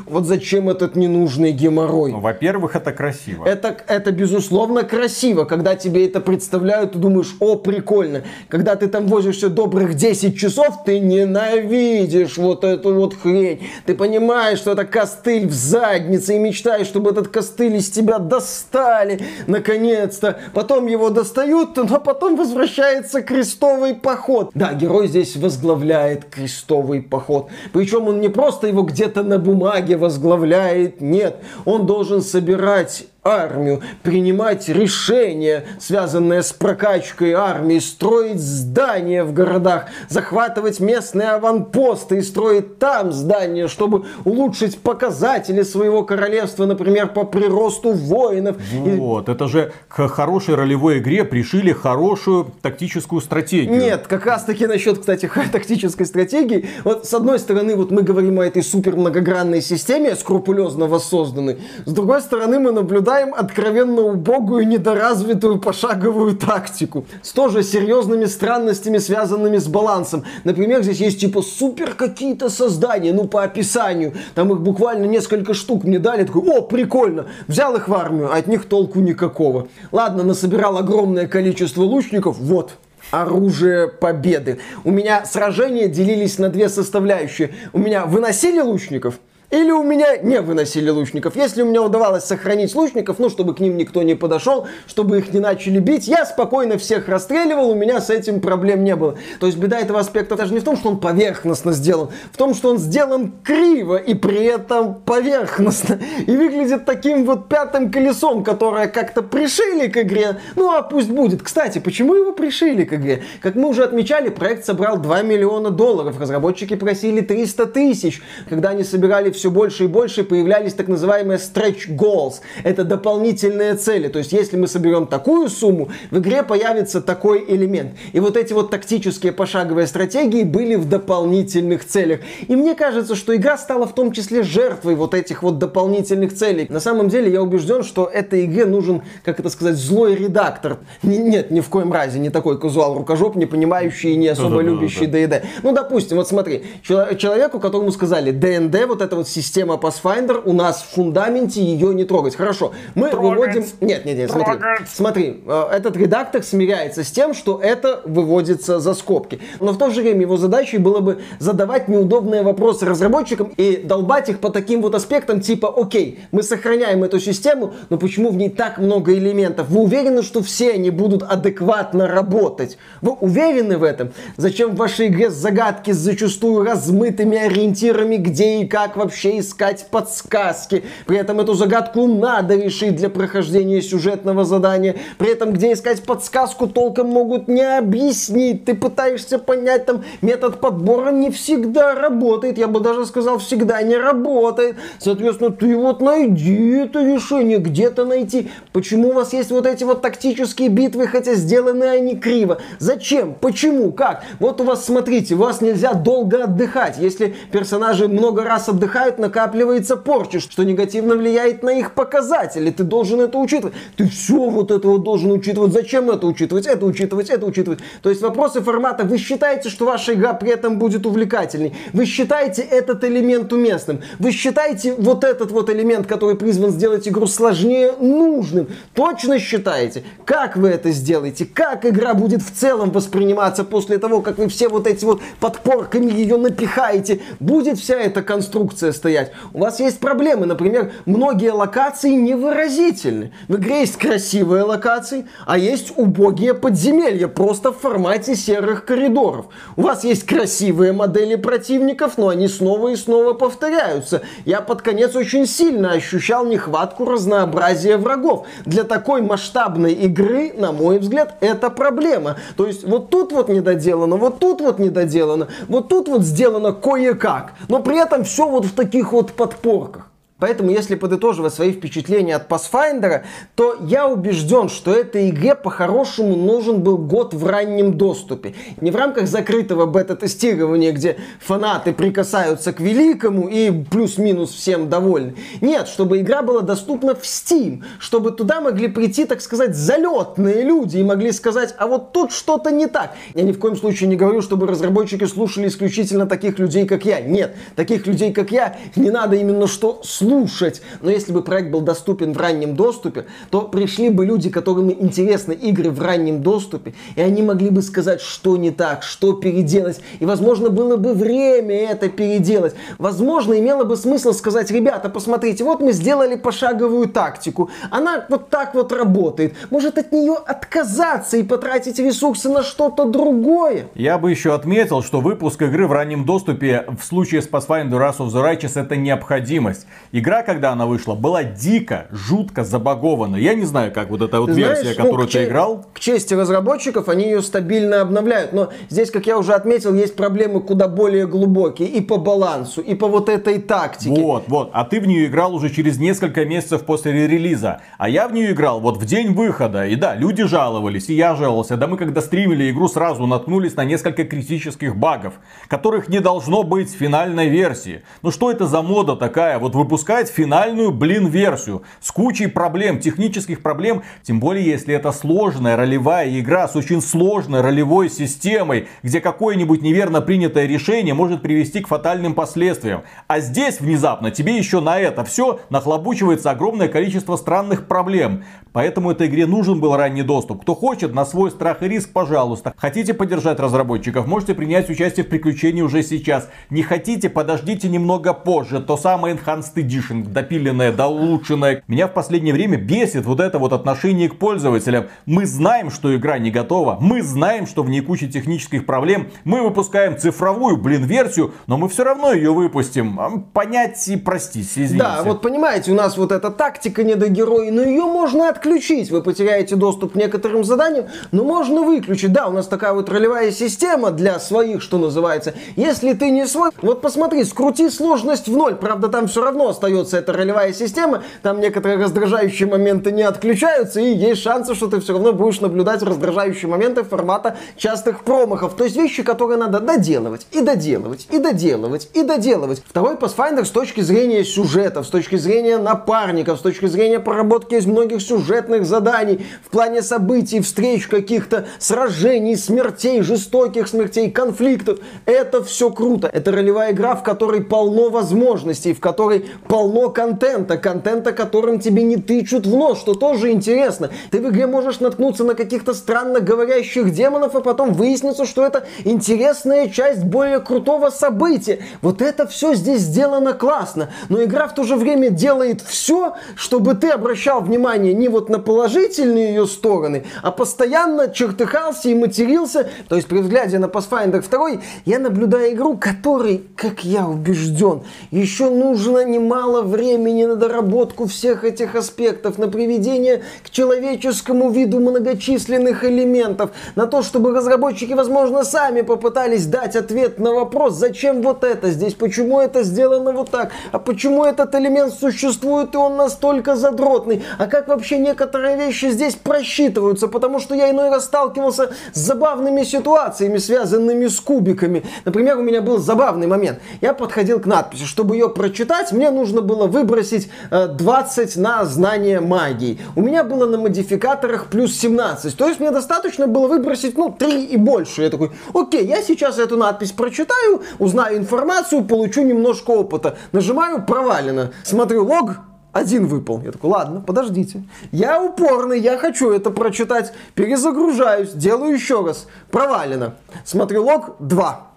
Вот зачем этот ненужный геморрой? Ну, во-первых, это красиво. Это, это безусловно красиво. Когда тебе это представляют, ты думаешь, о, прикольно. Когда ты там возишься добрых 10 часов, ты ненавидишь вот эту вот хрень. Ты понимаешь, что это костыль в заднице и мечтаешь, чтобы этот костыль из тебя достали. Наконец-то. Потом его достают, но потом возвращается крестовый поход. Да, герой здесь возглавляет крестовый поход. Причем он не просто его где-то на бумаге возглавляет, нет. Он должен собирать армию, принимать решения, связанные с прокачкой армии, строить здания в городах, захватывать местные аванпосты и строить там здания, чтобы улучшить показатели своего королевства, например, по приросту воинов. Вот, и... это же к хорошей ролевой игре пришили хорошую тактическую стратегию. Нет, как раз таки насчет, кстати, тактической стратегии. Вот с одной стороны, вот мы говорим о этой супер многогранной системе, скрупулезно воссозданной. С другой стороны, мы наблюдаем наблюдаем откровенно убогую, недоразвитую пошаговую тактику. С тоже серьезными странностями, связанными с балансом. Например, здесь есть типа супер какие-то создания, ну по описанию. Там их буквально несколько штук мне дали. Такой, о, прикольно. Взял их в армию, а от них толку никакого. Ладно, насобирал огромное количество лучников. Вот, оружие победы. У меня сражения делились на две составляющие. У меня выносили лучников – или у меня не выносили лучников. Если у меня удавалось сохранить лучников, ну, чтобы к ним никто не подошел, чтобы их не начали бить, я спокойно всех расстреливал, у меня с этим проблем не было. То есть беда этого аспекта даже не в том, что он поверхностно сделан, в том, что он сделан криво и при этом поверхностно. И выглядит таким вот пятым колесом, которое как-то пришили к игре. Ну, а пусть будет. Кстати, почему его пришили к игре? Как мы уже отмечали, проект собрал 2 миллиона долларов. Разработчики просили 300 тысяч. Когда они собирали все больше и больше появлялись так называемые stretch goals. Это дополнительные цели. То есть, если мы соберем такую сумму, в игре появится такой элемент. И вот эти вот тактические пошаговые стратегии были в дополнительных целях. И мне кажется, что игра стала в том числе жертвой вот этих вот дополнительных целей. На самом деле, я убежден, что этой игре нужен, как это сказать, злой редактор. нет, ни в коем разе не такой казуал рукожоп, не понимающий и не особо любящий ДНД. Ну, допустим, вот смотри, человеку, которому сказали ДНД, вот это вот система Pathfinder, у нас в фундаменте ее не трогать. Хорошо, мы трогать. выводим... Нет, нет, нет, смотри. Смотри, э, этот редактор смиряется с тем, что это выводится за скобки. Но в то же время его задачей было бы задавать неудобные вопросы разработчикам и долбать их по таким вот аспектам, типа, окей, мы сохраняем эту систему, но почему в ней так много элементов? Вы уверены, что все они будут адекватно работать? Вы уверены в этом? Зачем в вашей игре загадки с зачастую размытыми ориентирами, где и как вообще вообще искать подсказки. При этом эту загадку надо решить для прохождения сюжетного задания. При этом где искать подсказку толком могут не объяснить. Ты пытаешься понять там метод подбора не всегда работает. Я бы даже сказал всегда не работает. Соответственно, ты вот найди это решение, где-то найти. Почему у вас есть вот эти вот тактические битвы, хотя сделаны они криво? Зачем? Почему? Как? Вот у вас, смотрите, у вас нельзя долго отдыхать. Если персонажи много раз отдыхают, начинают накапливаться порчи, что негативно влияет на их показатели. Ты должен это учитывать. Ты все вот это вот должен учитывать. Зачем это учитывать? Это учитывать, это учитывать. То есть вопросы формата. Вы считаете, что ваша игра при этом будет увлекательней? Вы считаете этот элемент уместным? Вы считаете вот этот вот элемент, который призван сделать игру сложнее, нужным? Точно считаете? Как вы это сделаете? Как игра будет в целом восприниматься после того, как вы все вот эти вот подпорками ее напихаете? Будет вся эта конструкция стоять? У вас есть проблемы. Например, многие локации невыразительны. В игре есть красивые локации, а есть убогие подземелья, просто в формате серых коридоров. У вас есть красивые модели противников, но они снова и снова повторяются. Я под конец очень сильно ощущал нехватку разнообразия врагов. Для такой масштабной игры, на мой взгляд, это проблема. То есть вот тут вот недоделано, вот тут вот недоделано, вот тут вот сделано кое-как. Но при этом все вот в таких вот подпорках. Поэтому, если подытоживать свои впечатления от Pathfinder, то я убежден, что этой игре по-хорошему нужен был год в раннем доступе. Не в рамках закрытого бета-тестирования, где фанаты прикасаются к великому и плюс-минус всем довольны. Нет, чтобы игра была доступна в Steam, чтобы туда могли прийти, так сказать, залетные люди и могли сказать, а вот тут что-то не так. Я ни в коем случае не говорю, чтобы разработчики слушали исключительно таких людей, как я. Нет, таких людей, как я, не надо именно что слушать слушать. Но если бы проект был доступен в раннем доступе, то пришли бы люди, которым интересны игры в раннем доступе, и они могли бы сказать, что не так, что переделать. И, возможно, было бы время это переделать. Возможно, имело бы смысл сказать, ребята, посмотрите, вот мы сделали пошаговую тактику. Она вот так вот работает. Может от нее отказаться и потратить ресурсы на что-то другое? Я бы еще отметил, что выпуск игры в раннем доступе в случае с Pathfinder Wrath of the Righteous это необходимость. Игра, когда она вышла, была дико, жутко забагована. Я не знаю, как вот эта вот ты версия, знаешь, которую ну, ты че- играл. К чести разработчиков, они ее стабильно обновляют. Но здесь, как я уже отметил, есть проблемы куда более глубокие. И по балансу, и по вот этой тактике. Вот, вот. А ты в нее играл уже через несколько месяцев после релиза. А я в нее играл вот в день выхода. И да, люди жаловались, и я жаловался. Да мы когда стримили игру, сразу наткнулись на несколько критических багов, которых не должно быть в финальной версии. Ну что это за мода такая? Вот выпуск выпускать финальную, блин, версию с кучей проблем, технических проблем, тем более если это сложная ролевая игра с очень сложной ролевой системой, где какое-нибудь неверно принятое решение может привести к фатальным последствиям. А здесь внезапно тебе еще на это все нахлобучивается огромное количество странных проблем. Поэтому этой игре нужен был ранний доступ. Кто хочет, на свой страх и риск, пожалуйста. Хотите поддержать разработчиков, можете принять участие в приключении уже сейчас. Не хотите, подождите немного позже. То самое Enhanced Edition, допиленное, доулучшенное. Меня в последнее время бесит вот это вот отношение к пользователям. Мы знаем, что игра не готова. Мы знаем, что в ней куча технических проблем. Мы выпускаем цифровую, блин, версию, но мы все равно ее выпустим. Понять и простить, извините. Да, вот понимаете, у нас вот эта тактика недогероя, но ее можно отключить. Вы потеряете доступ к некоторым заданиям, но можно выключить. Да, у нас такая вот ролевая система для своих, что называется. Если ты не свой, вот посмотри, скрути сложность в ноль. Правда, там все равно остается эта ролевая система. Там некоторые раздражающие моменты не отключаются, и есть шансы, что ты все равно будешь наблюдать раздражающие моменты формата частых промахов. То есть вещи, которые надо доделывать, и доделывать, и доделывать, и доделывать. Второй Pathfinder с точки зрения сюжетов, с точки зрения напарников, с точки зрения проработки из многих сюжетных заданий, в плане событий, встреч, каких-то сражений, смертей, жестоких смертей, конфликтов. Это все круто. Это ролевая игра, в которой полно возможностей, в которой полно контента. Контента, которым тебе не тычут в нос, что тоже интересно. Ты в игре можешь наткнуться на каких-то странно говорящих демонов, а потом выяснится, что это интересная часть более крутого события. Вот это все здесь сделано классно. Но игра в то же время делает все, чтобы ты обращал внимание не вот на положительные ее стороны, а постоянно чертыхался и матерился. То есть при взгляде на Pathfinder 2 я наблюдаю игру, которой, как я убежден, еще нужно немало мало времени на доработку всех этих аспектов, на приведение к человеческому виду многочисленных элементов, на то, чтобы разработчики, возможно, сами попытались дать ответ на вопрос, зачем вот это здесь, почему это сделано вот так, а почему этот элемент существует и он настолько задротный, а как вообще некоторые вещи здесь просчитываются, потому что я иной раз сталкивался с забавными ситуациями, связанными с кубиками. Например, у меня был забавный момент. Я подходил к надписи, чтобы ее прочитать, мне нужно было выбросить 20 э, на знание магии. У меня было на модификаторах плюс 17, то есть мне достаточно было выбросить, ну, 3 и больше. Я такой, окей, я сейчас эту надпись прочитаю, узнаю информацию, получу немножко опыта. Нажимаю провалено. Смотрю лог, один выпал. Я такой, ладно, подождите. Я упорный, я хочу это прочитать. Перезагружаюсь, делаю еще раз. Провалено. Смотрю лог, два.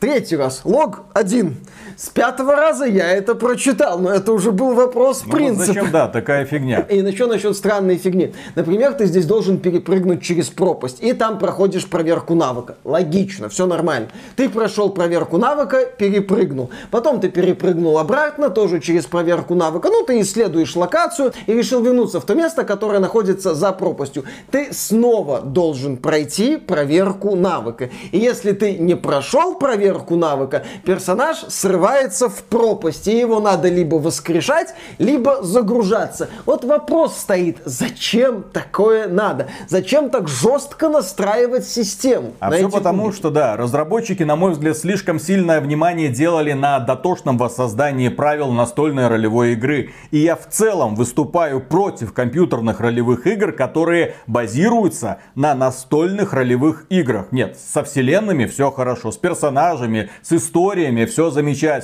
Третий раз, лог один. С пятого раза я это прочитал, но это уже был вопрос ну, принципа. Вот зачем, да, такая фигня. И еще насчет странной фигни. Например, ты здесь должен перепрыгнуть через пропасть, и там проходишь проверку навыка. Логично, все нормально. Ты прошел проверку навыка, перепрыгнул. Потом ты перепрыгнул обратно, тоже через проверку навыка. Ну, ты исследуешь локацию и решил вернуться в то место, которое находится за пропастью. Ты снова должен пройти проверку навыка. И если ты не прошел проверку навыка, персонаж срывается в пропасть, и его надо либо воскрешать, либо загружаться. Вот вопрос стоит, зачем такое надо? Зачем так жестко настраивать систему? А все потому, кубики? что, да, разработчики, на мой взгляд, слишком сильное внимание делали на дотошном воссоздании правил настольной ролевой игры. И я в целом выступаю против компьютерных ролевых игр, которые базируются на настольных ролевых играх. Нет, со вселенными все хорошо, с персонажами, с историями, все замечательно.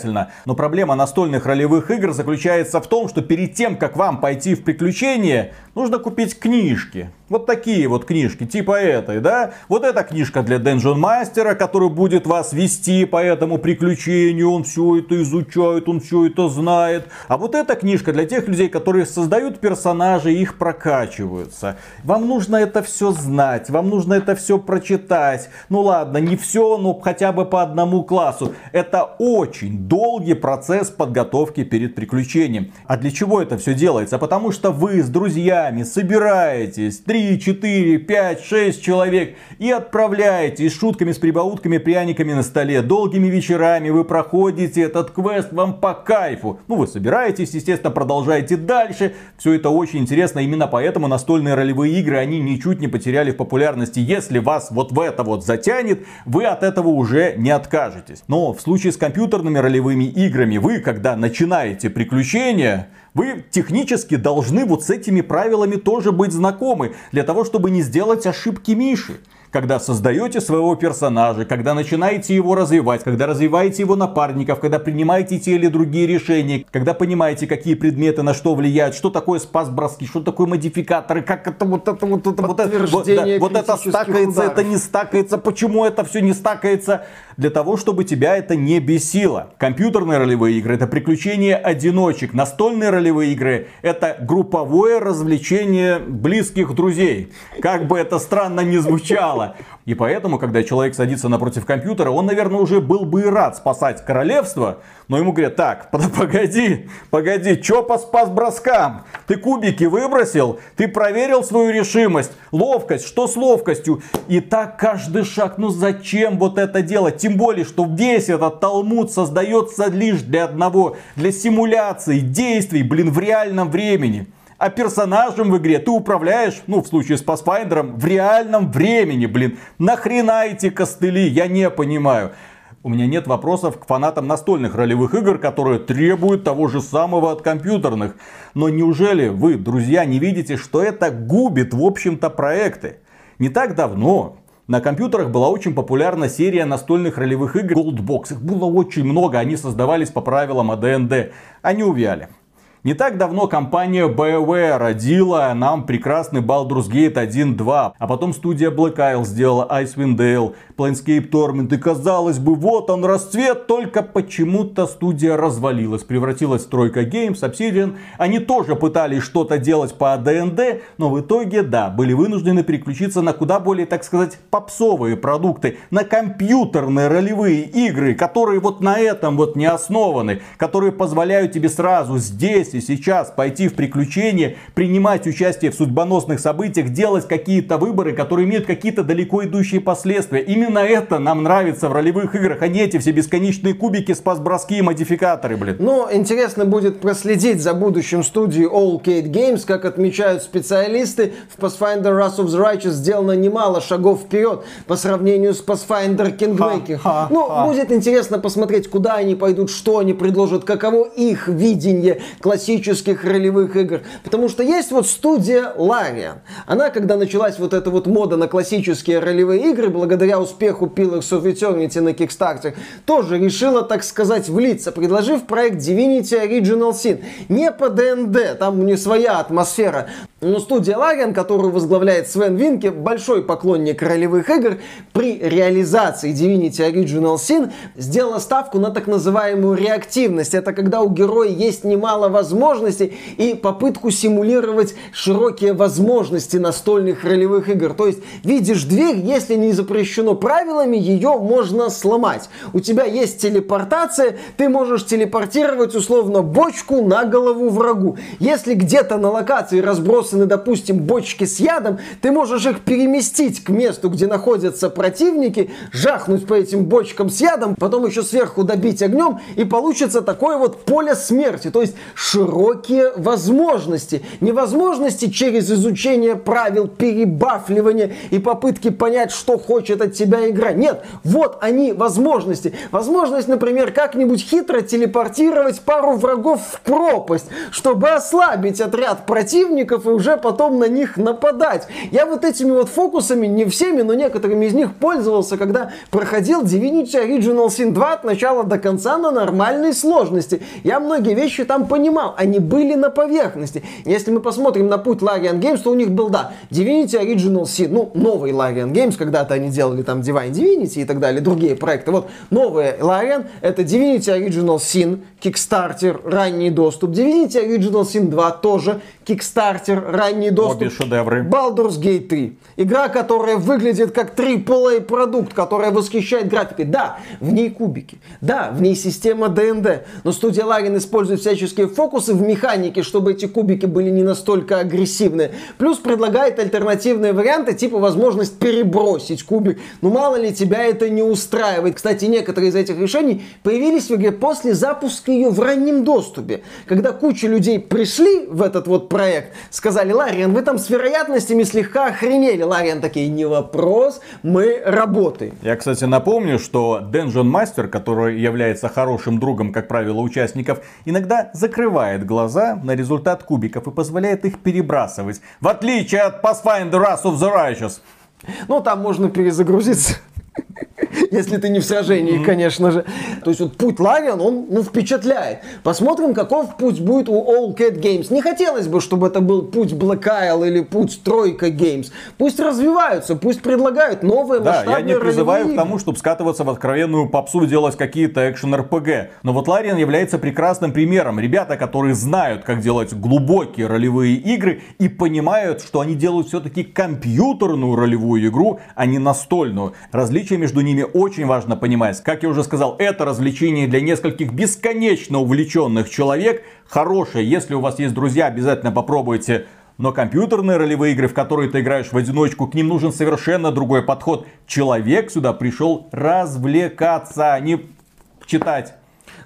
Но проблема настольных ролевых игр заключается в том, что перед тем, как вам пойти в приключения, нужно купить книжки. Вот такие вот книжки, типа этой, да? Вот эта книжка для Dungeon Мастера, который будет вас вести по этому приключению, он все это изучает, он все это знает. А вот эта книжка для тех людей, которые создают персонажей, их прокачиваются. Вам нужно это все знать, вам нужно это все прочитать. Ну ладно, не все, но хотя бы по одному классу. Это очень долгий процесс подготовки перед приключением. А для чего это все делается? Потому что вы с друзьями собираетесь, 3, 4, 5, 6 человек и отправляете с шутками, с прибаутками, пряниками на столе. Долгими вечерами вы проходите этот квест, вам по кайфу. Ну, вы собираетесь, естественно, продолжаете дальше. Все это очень интересно, именно поэтому настольные ролевые игры, они ничуть не потеряли в популярности. Если вас вот в это вот затянет, вы от этого уже не откажетесь. Но в случае с компьютерными ролевыми играми, вы, когда начинаете приключения, вы технически должны вот с этими правилами тоже быть знакомы, для того, чтобы не сделать ошибки Миши когда создаете своего персонажа, когда начинаете его развивать, когда развиваете его напарников, когда принимаете те или другие решения, когда понимаете, какие предметы на что влияют, что такое спас-броски, что такое модификаторы, как это вот это вот это вот это, вот, да, вот это стакается, ударов. это не стакается, почему это все не стакается, для того, чтобы тебя это не бесило. Компьютерные ролевые игры это приключения одиночек, настольные ролевые игры это групповое развлечение близких друзей. Как бы это странно ни звучало мало. И поэтому, когда человек садится напротив компьютера, он, наверное, уже был бы и рад спасать королевство, но ему говорят, так, погоди, погоди, чё по спас броскам? Ты кубики выбросил, ты проверил свою решимость, ловкость, что с ловкостью? И так каждый шаг, ну зачем вот это делать? Тем более, что весь этот талмуд создается лишь для одного, для симуляции действий, блин, в реальном времени а персонажем в игре ты управляешь, ну, в случае с Pathfinder, в реальном времени, блин. Нахрена эти костыли, я не понимаю. У меня нет вопросов к фанатам настольных ролевых игр, которые требуют того же самого от компьютерных. Но неужели вы, друзья, не видите, что это губит, в общем-то, проекты? Не так давно на компьютерах была очень популярна серия настольных ролевых игр Goldbox. Их было очень много, они создавались по правилам АДНД. Они увяли. Не так давно компания BioWare родила нам прекрасный Baldur's Gate 1.2, а потом студия Black Isle сделала Icewind Dale, Planescape Torment, и казалось бы, вот он расцвет, только почему-то студия развалилась, превратилась в Тройка Games, Obsidian. Они тоже пытались что-то делать по ДНД, но в итоге, да, были вынуждены переключиться на куда более, так сказать, попсовые продукты, на компьютерные ролевые игры, которые вот на этом вот не основаны, которые позволяют тебе сразу здесь и сейчас пойти в приключения, принимать участие в судьбоносных событиях, делать какие-то выборы, которые имеют какие-то далеко идущие последствия. Именно это нам нравится в ролевых играх, а не эти все бесконечные кубики, спас-броски и модификаторы, блин. Но интересно будет проследить за будущим студии All Kate Games, как отмечают специалисты, в Pathfinder Wrath of the Righteous сделано немало шагов вперед по сравнению с Pathfinder Kingmaker. Ха, Ну, ха. будет интересно посмотреть, куда они пойдут, что они предложат, каково их видение классических ролевых игр. Потому что есть вот студия Larian. Она, когда началась вот эта вот мода на классические ролевые игры, благодаря успеху Pillars of Eternity на Kickstarter, тоже решила, так сказать, влиться, предложив проект Divinity Original Sin. Не по ДНД, там у нее своя атмосфера. Но студия Larian, которую возглавляет Свен Винке, большой поклонник ролевых игр, при реализации Divinity Original Sin сделала ставку на так называемую реактивность. Это когда у героя есть немало возможностей и попытку симулировать широкие возможности настольных ролевых игр. То есть видишь дверь, если не запрещено правилами, ее можно сломать. У тебя есть телепортация, ты можешь телепортировать условно бочку на голову врагу. Если где-то на локации разбросаны, допустим, бочки с ядом, ты можешь их переместить к месту, где находятся противники, жахнуть по этим бочкам с ядом, потом еще сверху добить огнем, и получится такое вот поле смерти. То есть широкие возможности. Невозможности через изучение правил, перебафливания и попытки понять, что хочет от тебя игра. Нет, вот они возможности. Возможность, например, как-нибудь хитро телепортировать пару врагов в пропасть, чтобы ослабить отряд противников и уже потом на них нападать. Я вот этими вот фокусами, не всеми, но некоторыми из них пользовался, когда проходил Divinity Original Sin 2 от начала до конца на нормальной сложности. Я многие вещи там понимал, они были на поверхности. Если мы посмотрим на путь Larian Games, то у них был, да, Divinity Original Sin, ну, новый Larian Games, когда-то они делали там Divine Divinity и так далее, другие проекты. Вот новые Larian, это Divinity Original Sin, Kickstarter, ранний доступ. Divinity Original Sin 2 тоже Kickstarter, ранний доступ. Обе шедевры. Baldur's Gate 3. Игра, которая выглядит как AAA продукт, которая восхищает графикой. Да, в ней кубики. Да, в ней система ДНД. Но студия Larian использует всяческие фокусы в механике, чтобы эти кубики были не настолько агрессивные. Плюс предлагает альтернативные варианты, типа возможность перебросить кубик. Ну мало ли тебя это не устраивает. Кстати, некоторые из этих решений появились в игре после запуска ее в раннем доступе. Когда куча людей пришли в этот вот проект, сказали, Лариан, вы там с вероятностями слегка охренели. Лариан такие, не вопрос, мы работаем. Я, кстати, напомню, что Dungeon Master, который является хорошим другом, как правило, участников, иногда закрывает глаза на результат кубиков и позволяет их перебрасывать. В отличие от Pathfinder Wrath of the Righteous. Ну, там можно перезагрузиться. Если ты не в сражении, конечно же. То есть вот путь Лариан, он ну, впечатляет. Посмотрим, каков путь будет у All Cat Games. Не хотелось бы, чтобы это был путь Black Isle или путь Тройка Games. Пусть развиваются, пусть предлагают новые Да, масштабные я не призываю к тому, чтобы скатываться в откровенную попсу, делать какие-то экшен-РПГ. Но вот Лариан является прекрасным примером. Ребята, которые знают, как делать глубокие ролевые игры и понимают, что они делают все-таки компьютерную ролевую игру, а не настольную. Различие между ними очень важно понимать. Как я уже сказал, это развлечение для нескольких бесконечно увлеченных человек. Хорошее, если у вас есть друзья, обязательно попробуйте. Но компьютерные ролевые игры, в которые ты играешь в одиночку, к ним нужен совершенно другой подход. Человек сюда пришел развлекаться, а не читать.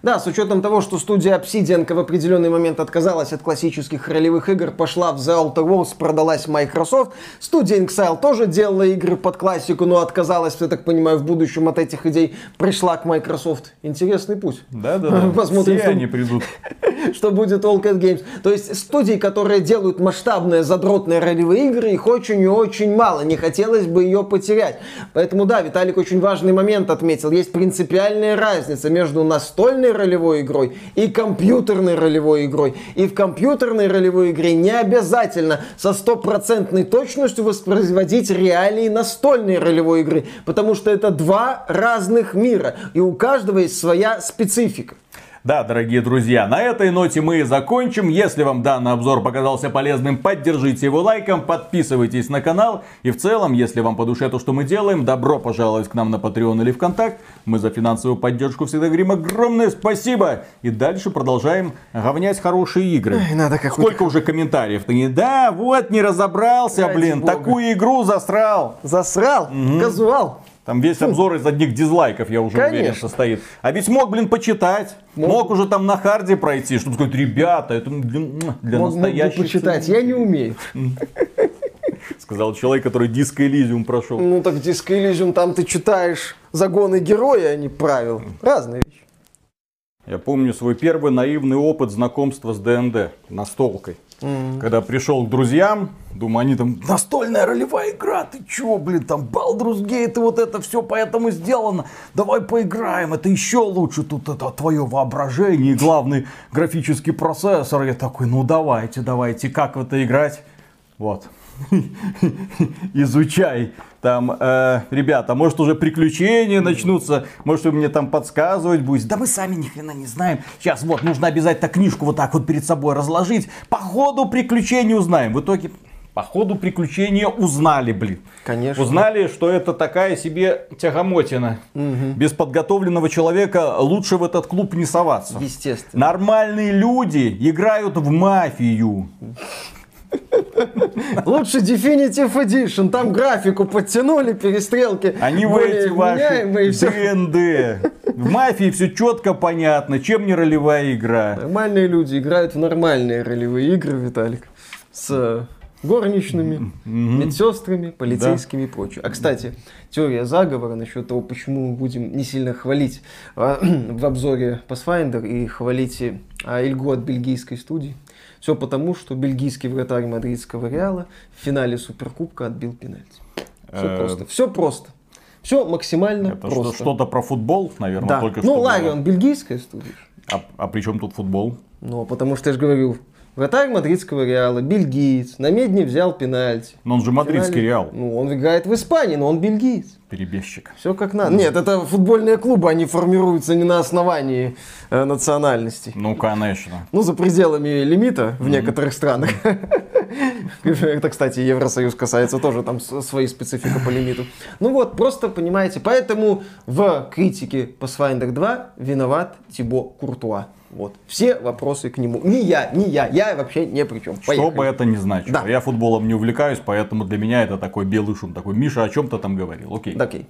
Да, с учетом того, что студия Obsidian в определенный момент отказалась от классических ролевых игр, пошла в The Outer Worlds, продалась Microsoft. Студия Inxile тоже делала игры под классику, но отказалась, я так понимаю, в будущем от этих идей, пришла к Microsoft. Интересный путь. Да-да-да, Посмотрим, все что- они придут. что будет All Cat Games. То есть студии, которые делают масштабные задротные ролевые игры, их очень и очень мало. Не хотелось бы ее потерять. Поэтому да, Виталик очень важный момент отметил. Есть принципиальная разница между настольной настольной ролевой игрой и компьютерной ролевой игрой. И в компьютерной ролевой игре не обязательно со стопроцентной точностью воспроизводить реалии настольной ролевой игры, потому что это два разных мира, и у каждого есть своя специфика. Да, дорогие друзья, на этой ноте мы и закончим. Если вам данный обзор показался полезным, поддержите его лайком, подписывайтесь на канал. И в целом, если вам по душе то, что мы делаем, добро пожаловать к нам на Patreon или ВКонтакт. Мы за финансовую поддержку всегда говорим огромное спасибо. И дальше продолжаем говнять хорошие игры. Ай, надо Сколько уже комментариев? Ты, да, вот, не разобрался, Ради блин, бога. такую игру засрал. Засрал? Угу. Казуал. Там весь обзор из одних дизлайков, я уже Конечно. уверен, состоит. А ведь мог, блин, почитать. Мог, мог уже там на hard е пройти, чтобы сказать, ребята, это для, для мог, настоящих... Мог почитать, я не умею. Сказал человек, который Disco Elysium прошел. Ну так Disco Elysium, там ты читаешь загоны героя, а не правил. Разные вещи. Я помню свой первый наивный опыт знакомства с ДНД настолкой. Mm. Когда пришел к друзьям, думаю, они там, настольная ролевая игра, ты чё, блин, там Baldur's Gate и вот это все поэтому сделано, давай поиграем, это еще лучше, тут это твое воображение главный графический процессор. Я такой, ну давайте, давайте, как в это играть? Вот, изучай. Там, э, ребята, может уже приключения начнутся, может вы мне там подсказывать будете. Да мы сами ни хрена не знаем. Сейчас вот нужно обязательно книжку вот так вот перед собой разложить. По ходу приключений узнаем. В итоге по ходу приключения узнали, блин. Конечно. Узнали, что это такая себе тягомотина. Угу. Без подготовленного человека лучше в этот клуб не соваться. Естественно. Нормальные люди играют в мафию. Лучше Definitive Edition. Там графику подтянули, перестрелки. Они в эти ваши ДНД. В мафии все четко понятно. Чем не ролевая игра? Нормальные люди играют в нормальные ролевые игры, Виталик. С горничными, медсестрами, полицейскими да. и прочее. А, кстати, теория заговора насчет того, почему мы будем не сильно хвалить а, в обзоре Pathfinder и хвалить а, Ильгу от бельгийской студии. Все потому, что бельгийский вратарь мадридского Реала в финале Суперкубка отбил пенальти. Все э, просто. Все просто. Все максимально Это просто. Что-то про футбол, наверное, да. только ну, что. Ну, Ларион, бельгийская студия. А, а при чем тут футбол? Ну, потому что я же говорил, Вратарь мадридского Реала, бельгиец, на медне взял пенальти. Но он же мадридский Реал. Ну, он играет в Испании, но он бельгиец. Перебежчик. Все как надо. Нет, это футбольные клубы, они формируются не на основании э, национальности. Ну, конечно. Ну, за пределами лимита в mm-hmm. некоторых странах. Это, кстати, Евросоюз касается тоже там своей специфики по лимиту. Ну вот, просто понимаете, поэтому в критике Pathfinder 2 виноват Тибо Куртуа. Вот. Все вопросы к нему. Не я, не я. Я вообще не при чем. Поехали. Что бы это ни значило. Да. Я футболом не увлекаюсь, поэтому для меня это такой белый шум. Такой, Миша о чем-то там говорил. Окей. Окей.